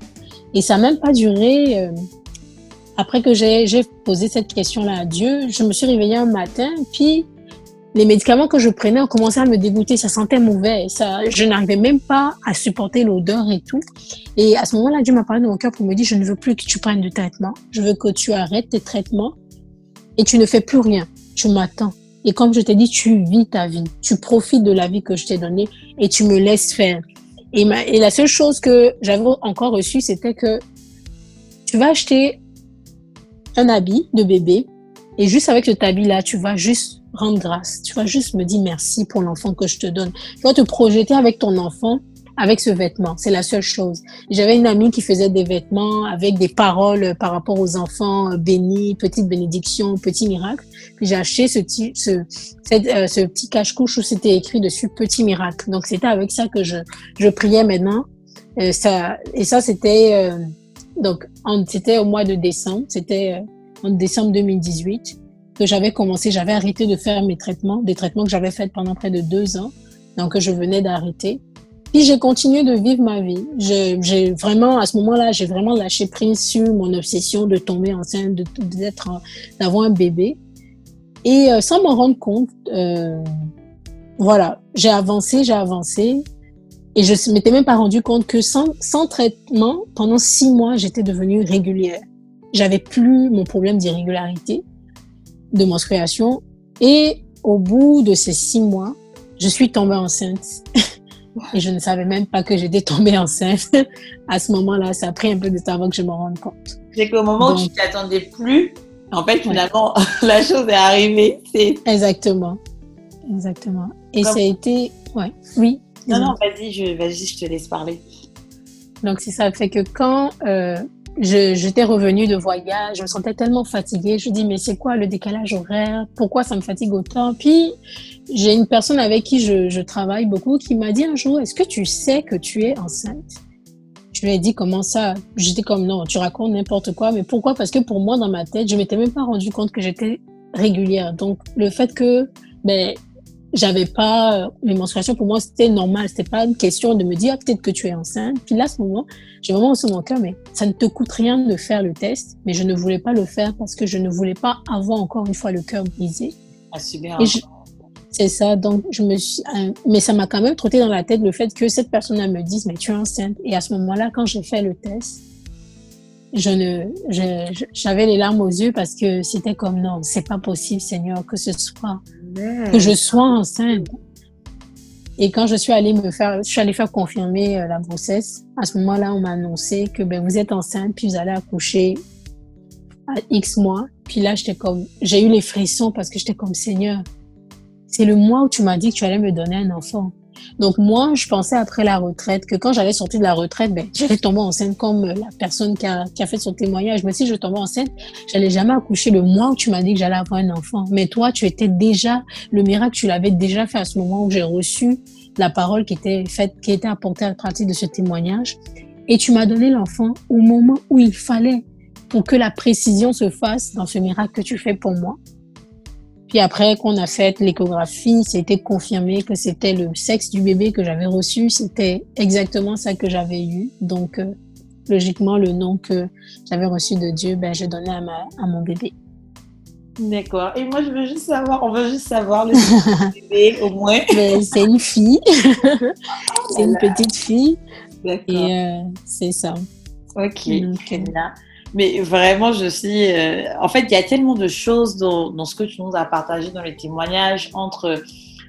Et ça n'a même pas duré, euh, après que j'ai posé cette question-là à Dieu, je me suis réveillée un matin, puis les médicaments que je prenais ont commencé à me dégoûter. Ça sentait mauvais. Je n'arrivais même pas à supporter l'odeur et tout. Et à ce moment-là, Dieu m'a parlé dans mon cœur pour me dire, je ne veux plus que tu prennes de traitement. Je veux que tu arrêtes tes traitements et tu ne fais plus rien. Tu m'attends. Et comme je t'ai dit, tu vis ta vie. Tu profites de la vie que je t'ai donnée et tu me laisses faire. Et, la seule chose que j'avais encore reçue, c'était que tu vas acheter un habit de bébé et juste avec cet habit-là, tu vas juste rendre grâce. Tu vas juste me dire merci pour l'enfant que je te donne. Tu vas te projeter avec ton enfant avec ce vêtement. C'est la seule chose. J'avais une amie qui faisait des vêtements avec des paroles par rapport aux enfants euh, bénis, petite bénédiction, petit miracle. Puis j'ai acheté ce, petit, euh, ce petit cache-couche où c'était écrit dessus petit miracle. Donc c'était avec ça que je, je priais maintenant. Euh, ça, et ça, c'était donc, c'était au mois de décembre, c'était euh, en décembre 2018 que j'avais commencé, j'avais arrêté de faire mes traitements, des traitements que j'avais faits pendant près de deux ans, donc je venais d'arrêter. Puis j'ai continué de vivre ma vie. J'ai vraiment, à ce moment-là, j'ai vraiment lâché prise sur mon obsession de tomber enceinte, d'être, d'avoir un bébé. Et euh, sans m'en rendre compte, euh, voilà, j'ai avancé, j'ai avancé. Et je ne m'étais même pas rendu compte que sans, sans traitement, pendant six mois, j'étais devenue régulière. J'avais plus mon problème d'irrégularité, de menstruation. Et au bout de ces six mois, je suis tombée enceinte. Et je ne savais même pas que j'étais tombée enceinte. à ce moment-là, ça a pris un peu de temps avant que je me rende compte. C'est qu'au moment où tu t'y attendais plus, en fait, finalement, la chose est arrivée. Exactement. Exactement. Et ça a été, ouais, oui. Non, non, vas-y, je, je te laisse parler. Donc, c'est ça fait que quand euh, j'étais revenue de voyage, je me sentais tellement fatiguée. Je me dis, mais c'est quoi le décalage horaire? Pourquoi ça me fatigue autant? Puis, j'ai une personne avec qui je, je travaille beaucoup qui m'a dit un jour, est-ce que tu sais que tu es enceinte? Je lui ai dit comment ça? J'étais comme non, tu racontes n'importe quoi. Mais pourquoi? Parce que pour moi, dans ma tête, je m'étais même pas rendu compte que j'étais régulière. Donc le fait que ben j'avais pas mes menstruations pour moi c'était normal. C'était pas une question de me dire ah, peut-être que tu es enceinte. Puis là à ce moment j'ai vraiment aussi mon cœur mais ça ne te coûte rien de faire le test. Mais je ne voulais pas le faire parce que je ne voulais pas avoir encore une fois le cœur brisé. Ah, super c'est ça donc je me suis euh, mais ça m'a quand même trotté dans la tête le fait que cette personne là me dise mais tu es enceinte et à ce moment là quand j'ai fait le test je ne, j'avais les larmes aux yeux parce que c'était comme non, c'est pas possible, Seigneur, que ce soit que je sois enceinte. Et quand je suis allée me faire, je suis allée faire confirmer la grossesse, à ce moment-là, on m'a annoncé que ben, vous êtes enceinte, puis vous allez accoucher à X mois. Puis là, j'étais comme, j'ai eu les frissons parce que j'étais comme Seigneur. C'est le mois où tu m'as dit que tu allais me donner un enfant. Donc moi, je pensais après la retraite que quand j'allais sortir de la retraite, ben, j'allais tomber enceinte comme la personne qui a, fait son témoignage. Mais si je tombais enceinte, j'allais jamais accoucher le mois où tu m'as dit que j'allais avoir un enfant. Mais toi, tu étais déjà, le miracle, tu l'avais déjà fait à ce moment où j'ai reçu la parole qui était faite, qui était apportée à partir de ce témoignage. Et tu m'as donné l'enfant au moment où il fallait pour que la précision se fasse dans ce miracle que tu fais pour moi. Puis après qu'on a fait l'échographie, c'était confirmé que c'était le sexe du bébé que j'avais reçu. C'était exactement ça que j'avais eu. Donc, euh, logiquement, le nom que j'avais reçu de Dieu, ben, je donnais à, ma, à mon bébé. D'accord. Et moi, je veux juste savoir, on veut juste savoir le bébé au moins. Ben, c'est une fille. c'est une petite fille. D'accord. Et euh, c'est ça. Ok. Donc, mais vraiment, je suis. Euh, en fait, il y a tellement de choses dans, dans, ce que tu nous as partagé dans les témoignages entre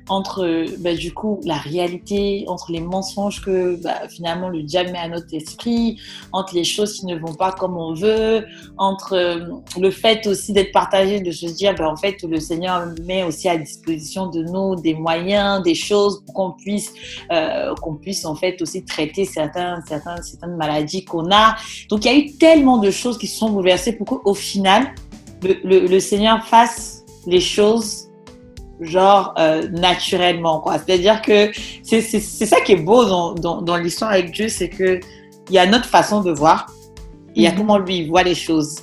entre bah, du coup la réalité, entre les mensonges que bah, finalement le diable met à notre esprit, entre les choses qui ne vont pas comme on veut, entre euh, le fait aussi d'être partagé, de se dire bah, en fait le Seigneur met aussi à disposition de nous des moyens, des choses pour qu'on puisse euh, qu'on puisse en fait aussi traiter certains, certains, certaines maladies qu'on a. Donc il y a eu tellement de choses qui se sont bouleversées pour qu'au final le, le, le Seigneur fasse les choses genre euh, naturellement quoi. C'est à dire que c'est ça qui est beau dans, dans, dans l'histoire avec Dieu c'est que il y a notre façon de voir. Il y a mhm. comment lui voit les choses.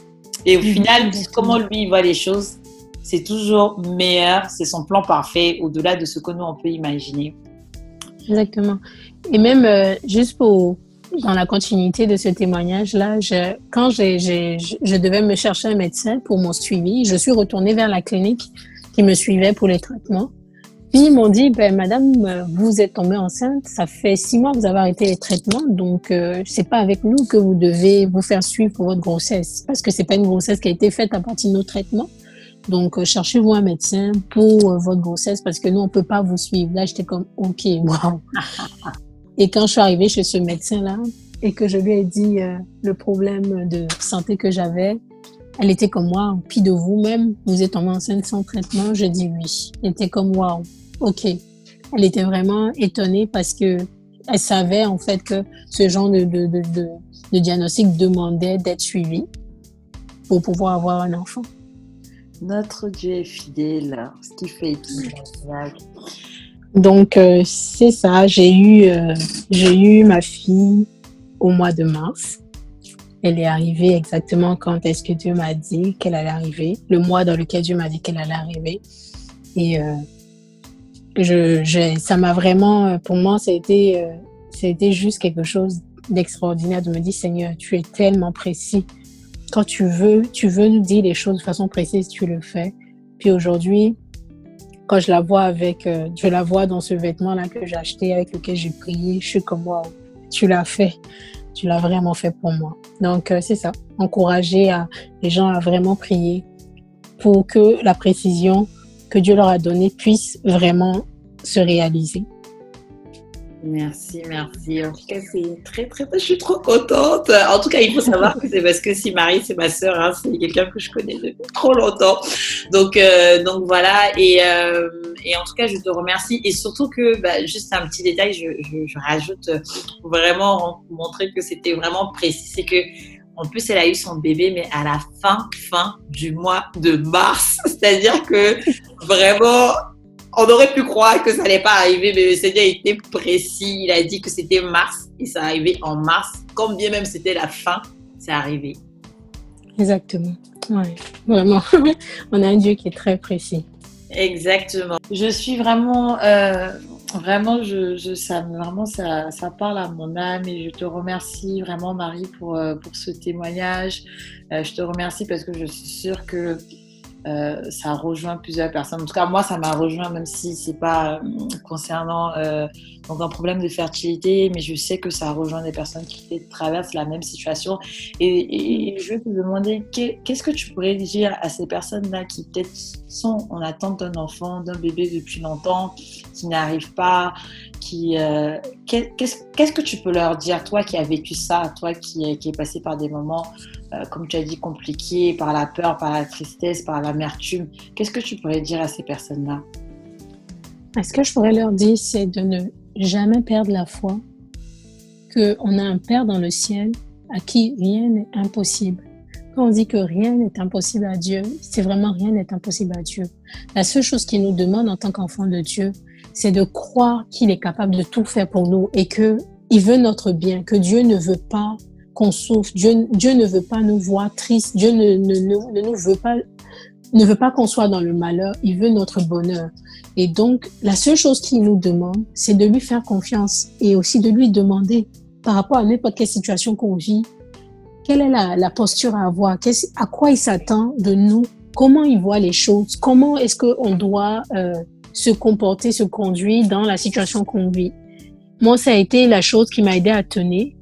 Et au mhm. final comment lui voit les choses c'est toujours meilleur c'est son plan parfait au-delà de ce que nous on peut imaginer. Exactement. Et même euh, juste pour dans la continuité de ce témoignage-là, je, quand j'ai, je devais me chercher un médecin pour mon suivi, je suis retournée vers la clinique qui me suivaient pour les traitements. Puis ils m'ont dit, ben, madame, vous êtes tombée enceinte, ça fait six mois que vous avez arrêté les traitements, donc euh, c'est pas avec nous que vous devez vous faire suivre pour votre grossesse, parce que c'est pas une grossesse qui a été faite à partir de nos traitements. Donc euh, cherchez-vous un médecin pour euh, votre grossesse, parce que nous on peut pas vous suivre. Là j'étais comme, ok, wow. Et quand je suis arrivée chez ce médecin-là et que je lui ai dit euh, le problème de santé que j'avais, elle était comme moi, puis de vous-même, vous êtes en enceinte sans traitement, je dis oui. Elle était comme wow, ok. Elle était vraiment étonnée parce que elle savait en fait que ce genre de, de, de, de, diagnostic demandait d'être suivi pour pouvoir avoir un enfant. Notre Dieu est fidèle, ce qui fait Donc euh, c'est ça, j'ai eu, euh, j'ai eu ma fille au mois de mars elle est arrivée exactement quand est-ce que Dieu m'a dit qu'elle allait arriver, le mois dans lequel Dieu m'a dit qu'elle allait arriver. Et euh, je, ça m'a vraiment, pour moi, ça a euh, juste quelque chose d'extraordinaire de me dire, Seigneur, tu es tellement précis. Quand tu veux, tu veux nous dire les choses de façon précise, tu le fais. Puis aujourd'hui, quand je la vois avec, euh, je la vois dans ce vêtement-là que j'ai acheté, avec lequel j'ai prié, je suis comme, wow, tu l'as fait tu l'as vraiment fait pour moi. Donc, euh, c'est ça, encourager à, les gens à vraiment prier pour que la précision que Dieu leur a donnée puisse vraiment se réaliser. Merci, merci. En tout cas, c'est très, très, je suis trop contente. En tout cas, il faut savoir que c'est parce que si Marie, c'est ma sœur, hein, c'est quelqu'un que je connais depuis trop longtemps. Donc, euh, donc voilà. Et, euh, et, en tout cas, je te remercie. Et surtout que, bah, juste un petit détail, je, je, rajoute pour vraiment montrer que c'était vraiment précis. C'est que, en plus, elle a eu son bébé, mais à la fin, fin du mois de mars. C'est-à-dire que vraiment, on aurait pu croire que ça n'allait pas arriver, mais le Seigneur était précis. Il a dit que c'était mars et ça arrivait en mars. Comme bien même c'était la fin, c'est arrivé. Exactement. Ouais, vraiment. on a un Dieu qui est très précis. Exactement. Je suis vraiment, euh, vraiment, je, ça, vraiment, ça, ça, parle à mon âme et je te remercie vraiment, Marie, pour, euh, pour ce témoignage. Euh, je te remercie parce que je suis sûre que euh, ça rejoint plusieurs personnes. En tout cas, moi, ça m'a rejoint, même si c'est pas euh, concernant euh, donc un problème de fertilité, mais je sais que ça rejoint des personnes qui traversent la même situation. Et, je vais te demander, qu'est-ce que tu pourrais dire à ces personnes-là qui peut-être sont en attente d'un enfant, d'un bébé depuis longtemps, qui n'arrivent pas, qui qu'est-ce que tu peux leur dire, toi qui as vécu ça, toi qui, qui est passé par des moments euh, comme tu as dit, compliqué par la peur, par la tristesse, par l'amertume. Qu'est-ce que tu pourrais dire à ces personnes-là? Ce que je pourrais leur dire, c'est de ne jamais perdre la foi, qu'on a un Père dans le ciel à qui rien n'est impossible. Quand on dit que rien n'est impossible à Dieu, c'est vraiment rien n'est impossible à Dieu. La seule chose qu'il nous demande en tant qu'enfant de Dieu, c'est de croire qu'il est capable de tout faire pour nous et que il veut notre bien, que Dieu ne veut pas qu'on souffre. Dieu, Dieu ne veut pas nous voir tristes. Dieu ne, ne, ne, nous veut pas ne veut pas qu'on soit dans le malheur, il veut notre bonheur. Et donc, la seule chose qu'il nous demande, c'est de lui faire confiance et aussi de lui demander, par rapport à n'importe quelle situation qu'on vit, quelle est la, la posture à avoir, à quoi il s'attend de nous, comment il voit les choses, comment est-ce qu'on doit euh, se comporter, se conduire dans la situation qu'on vit? Moi, ça a été la chose qui m'a aidé à tenir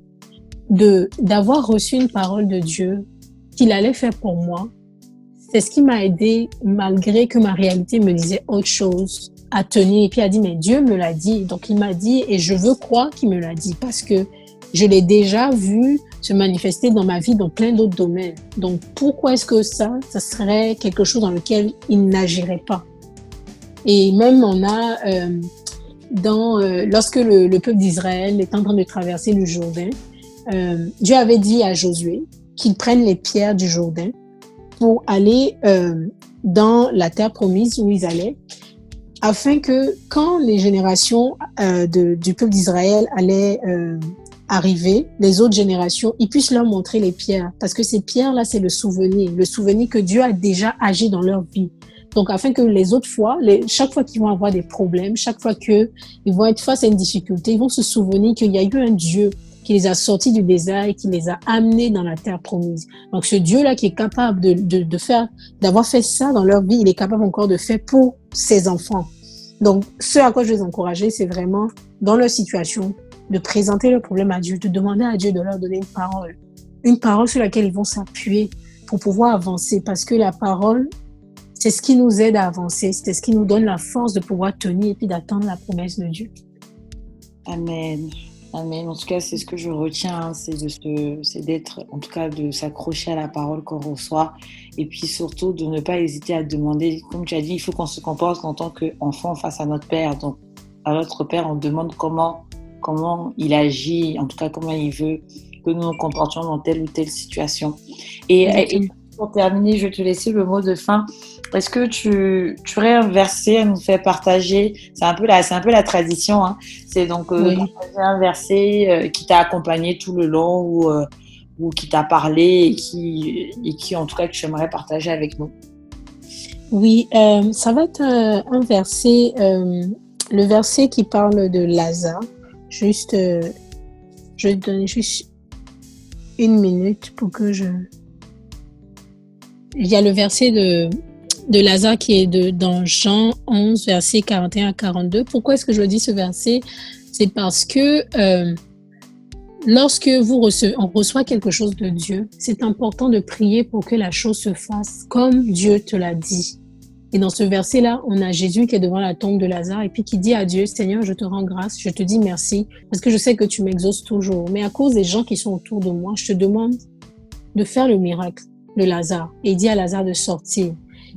de d'avoir reçu une parole de Dieu qu'il allait faire pour moi. C'est ce qui m'a aidé malgré que ma réalité me disait autre chose à tenir. Et puis a dit mais Dieu me l'a dit. Donc il m'a dit et je veux croire qu'il me l'a dit parce que je l'ai déjà vu se manifester dans ma vie dans plein d'autres domaines. Donc pourquoi est-ce que ça, ça serait quelque chose dans lequel il n'agirait pas? Et même on a euh, dans euh, lorsque le peuple d'Israël est en train de traverser le Jourdain, euh, Dieu avait dit à Josué qu'il prenne les pierres du Jourdain pour aller euh, dans la terre promise où ils allaient, afin que quand les générations euh, du peuple d'Israël allaient arriver, les autres générations, ils puissent leur montrer les pierres, parce que ces pierres-là, c'est le souvenir, le souvenir que Dieu a déjà agi dans leur vie. Donc, afin que les autres fois, chaque fois qu'ils vont avoir des problèmes, chaque fois qu'ils vont être face à une difficulté, ils vont se souvenir qu'il y a eu un Dieu qui les a sortis du désert et qui les a amenés dans la terre promise. Donc ce Dieu-là qui est capable de, de, faire, d'avoir fait ça dans leur vie, il est capable encore de faire pour ses enfants. Donc ce à quoi je les encourager, c'est vraiment dans leur situation de présenter le problème à Dieu, de demander à Dieu de leur donner une parole, une parole sur laquelle ils vont s'appuyer pour pouvoir avancer, parce que la parole, c'est ce qui nous aide à avancer, c'est ce qui nous donne la force de pouvoir tenir et puis d'attendre la promesse de Dieu. Amen. Amen. En tout cas, c'est ce que je retiens, hein, c'est de c'est d'être, en tout cas, de s'accrocher à la parole qu'on reçoit, et puis surtout de ne pas hésiter à demander. Comme tu as dit, il faut qu'on se comporte en tant qu'enfant face à notre père. Donc, à notre père, on demande comment, comment il agit, en tout cas, comment il veut que nous nous comportions dans telle ou telle situation. Et, et pour terminer, je vais te laisser le mot de fin. Est-ce que tu, tu aurais un verset à nous faire partager? C'est un peu la, c'est un peu la tradition. Hein. C'est donc euh, un verset euh, qui t'a accompagné tout le long ou, euh, ou qui t'a parlé et qui, et qui, en tout cas, que tu aimerais partager avec nous. Oui, ça va être un verset, le verset qui parle de Lazare. Juste, je donner juste une minute pour que je. Il y a le verset de de Lazare qui est de, dans Jean 11, verset 41 à 42. Pourquoi est-ce que je dis ce verset? C'est parce que euh, lorsque vous recevez, on reçoit quelque chose de Dieu, c'est important de prier pour que la chose se fasse comme Dieu te l'a dit. Et dans ce verset-là, on a Jésus qui est devant la tombe de Lazare et puis qui dit à Dieu, Seigneur, je te rends grâce, je te dis merci, parce que je sais que tu m'exauces toujours. Mais à cause des gens qui sont autour de moi, je te demande de faire le miracle de Lazare. Et il dit à Lazare de sortir.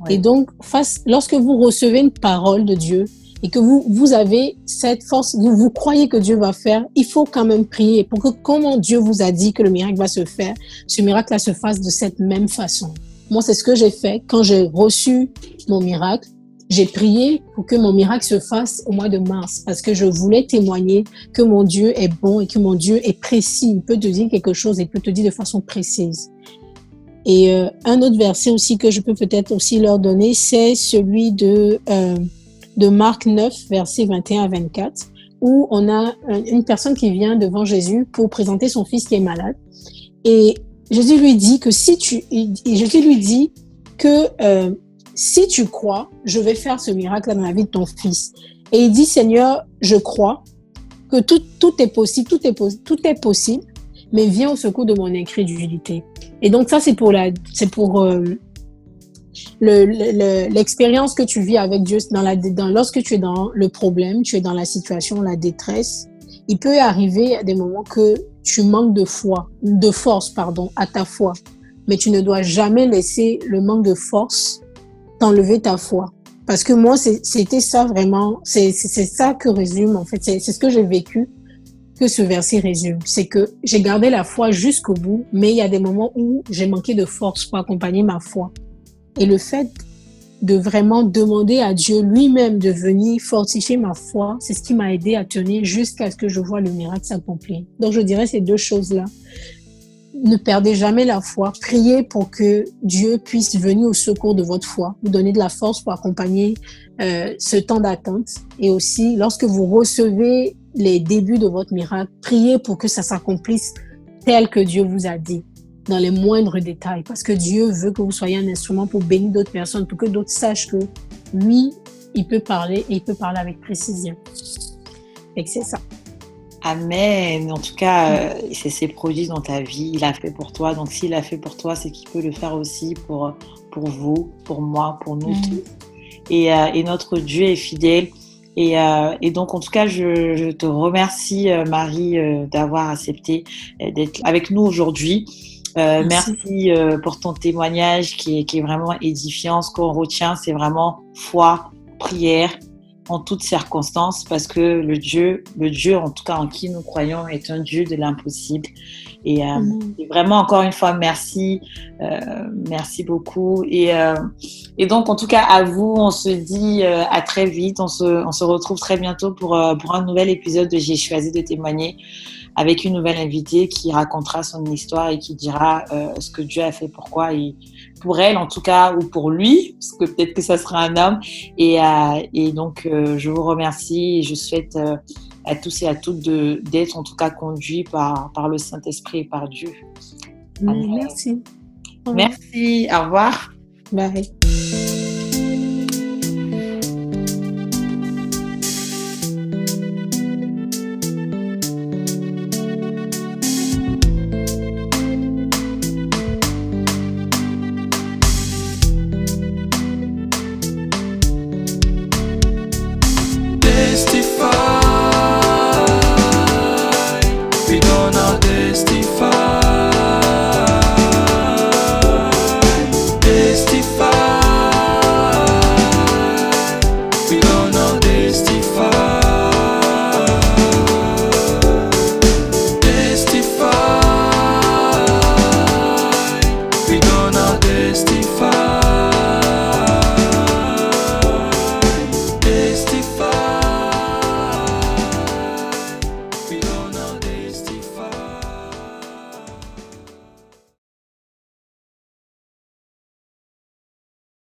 Et donc, face, lorsque vous recevez une parole de Dieu et que vous, vous avez cette force, vous, vous croyez que Dieu va faire, il faut quand même prier pour que comment Dieu vous a dit que le miracle va se faire, ce miracle-là se fasse de cette même façon. Moi, c'est ce que j'ai fait quand j'ai reçu mon miracle. J'ai prié pour que mon miracle se fasse au mois de mars parce que je voulais témoigner que mon Dieu est bon et que mon Dieu est précis. Il peut te dire quelque chose et il peut te dire de façon précise. Et euh, un autre verset aussi que je peux peut-être aussi leur donner, c'est celui de, euh, de Marc 9, verset 21 à 24, où on a une personne qui vient devant Jésus pour présenter son fils qui est malade. Et Jésus lui dit que si tu, Jésus lui dit que euh, si tu crois, je vais faire ce miracle dans la vie de ton fils. Et il dit, Seigneur, je crois que tout, tout est possible, tout est, tout est possible, mais viens au secours de mon incrédulité. Et donc ça, c'est pour la, c'est pour euh, l'expérience que tu vis avec Dieu dans la, dans, lorsque tu es dans le problème, tu es dans la situation, la détresse. Il peut arriver à des moments que tu manques de foi, de force, pardon, à ta foi. Mais tu ne dois jamais laisser le manque de force t'enlever ta foi. Parce que moi, c'était ça vraiment, c'est ça que résume, en fait, c'est ce que j'ai vécu, que ce verset résume. C'est que j'ai gardé la foi jusqu'au bout, mais il y a des moments où j'ai manqué de force pour accompagner ma foi. Et le fait de vraiment demander à Dieu lui-même de venir fortifier ma foi, c'est ce qui m'a aidé à tenir jusqu'à ce que je vois le miracle s'accomplir. Donc je dirais ces deux choses-là ne perdez jamais la foi. Priez pour que Dieu puisse venir au secours de votre foi, vous donner de la force pour accompagner euh, ce temps d'attente. Et aussi, lorsque vous recevez les débuts de votre miracle, priez pour que ça s'accomplisse tel que Dieu vous a dit, dans les moindres détails. Parce que Dieu veut que vous soyez un instrument pour bénir d'autres personnes, pour que d'autres sachent que lui, il peut parler et il peut parler avec précision. Et c'est ça. Amen. En tout cas, euh, c'est ses produits dans ta vie. Il a fait pour toi. Donc, s'il a fait pour toi, c'est qu'il peut le faire aussi pour, pour vous, pour moi, pour nous mm. tous. Et, euh, et, notre Dieu est fidèle. Et, euh, et, donc, en tout cas, je, je te remercie, Marie, d'avoir accepté d'être avec nous aujourd'hui. merci, merci pour ton témoignage qui est, qui est vraiment édifiant. Ce qu'on retient, c'est vraiment foi, prière en toutes circonstances parce que le Dieu, le Dieu en tout cas en qui nous croyons est un Dieu de l'impossible. Et, euh, vraiment encore une fois merci, euh, merci beaucoup. Et, euh, et donc en tout cas à vous, on se dit à très vite, on se, on se retrouve très bientôt pour, pour un nouvel épisode de J'ai choisi de témoigner avec une nouvelle invitée qui racontera son histoire et qui dira ce que Dieu a fait, pourquoi et pour elle en tout cas, ou pour lui, parce que peut-être que ça sera un homme. Et, euh, et donc, euh, je vous remercie et je souhaite euh, à tous et à toutes d'être en tout cas conduits par, par le Saint-Esprit et par Dieu. Merci. Merci. Au revoir. Bye.